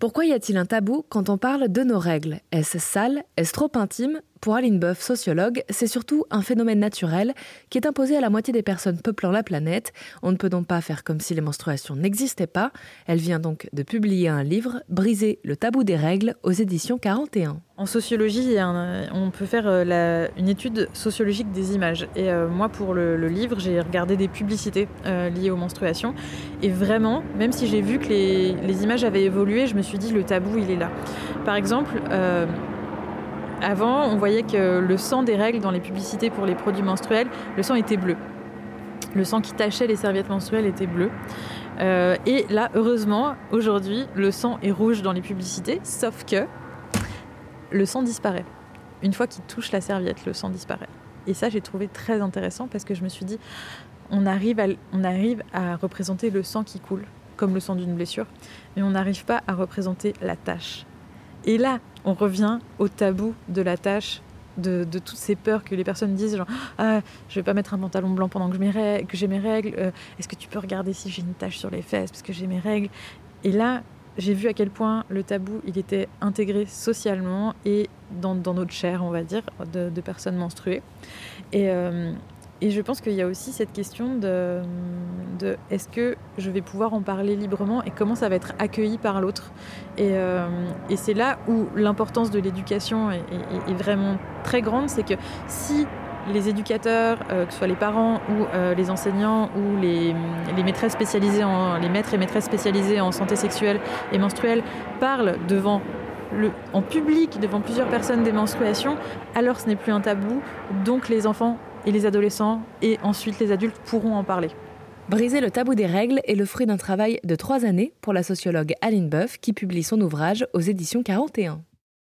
Pourquoi y a-t-il un tabou quand on parle de nos règles? Est-ce sale? Est-ce trop intime? Pour Aline Boeuf, sociologue, c'est surtout un phénomène naturel qui est imposé à la moitié des personnes peuplant la planète. On ne peut donc pas faire comme si les menstruations n'existaient pas. Elle vient donc de publier un livre, Briser le tabou des règles, aux éditions 41. En sociologie, on peut faire euh, une étude sociologique des images. Et euh, moi, pour le, livre, j'ai regardé des publicités euh, liées aux menstruations. Et vraiment, même si j'ai vu que les, les, images avaient évolué, je me suis dit, le tabou, il est là. Par exemple, avant, on voyait que le sang des règles dans les publicités pour les produits menstruels, le sang était bleu. Le sang qui tachait les serviettes menstruelles était bleu. et là, heureusement, aujourd'hui, le sang est rouge dans les publicités, sauf que le sang disparaît. Une fois qu'il touche la serviette, le sang disparaît. Et ça, j'ai trouvé très intéressant parce que je me suis dit, on arrive à, on arrive à représenter le sang qui coule, comme le sang d'une blessure, mais on n'arrive pas à représenter la tâche. Et là, on revient au tabou de la tâche, de, toutes ces peurs que les personnes disent, genre, ah, je vais pas mettre un pantalon blanc pendant que j'ai mes règles, euh, est-ce que tu peux regarder si j'ai une tache sur les fesses parce que j'ai mes règles? Et là, j'ai vu à quel point le tabou, il était intégré socialement et dans, notre chair, on va dire, de, personnes menstruées. Et, euh, et je pense qu'il y a aussi cette question de, de est-ce que je vais pouvoir en parler librement et comment ça va être accueilli par l'autre? Et, euh, et c'est là où l'importance de l'éducation est, est, vraiment très grande, c'est que si les éducateurs, euh, que ce soit les parents ou euh, les enseignants ou les, maîtresses en, maîtres et maîtresses spécialisées en santé sexuelle et menstruelle parlent en public devant plusieurs personnes des menstruations, alors ce n'est plus un tabou, donc les enfants et les adolescents et ensuite les adultes pourront en parler. Briser le tabou des règles est le fruit d'un travail de trois années pour la sociologue Aline Boeuf qui publie son ouvrage aux éditions 41.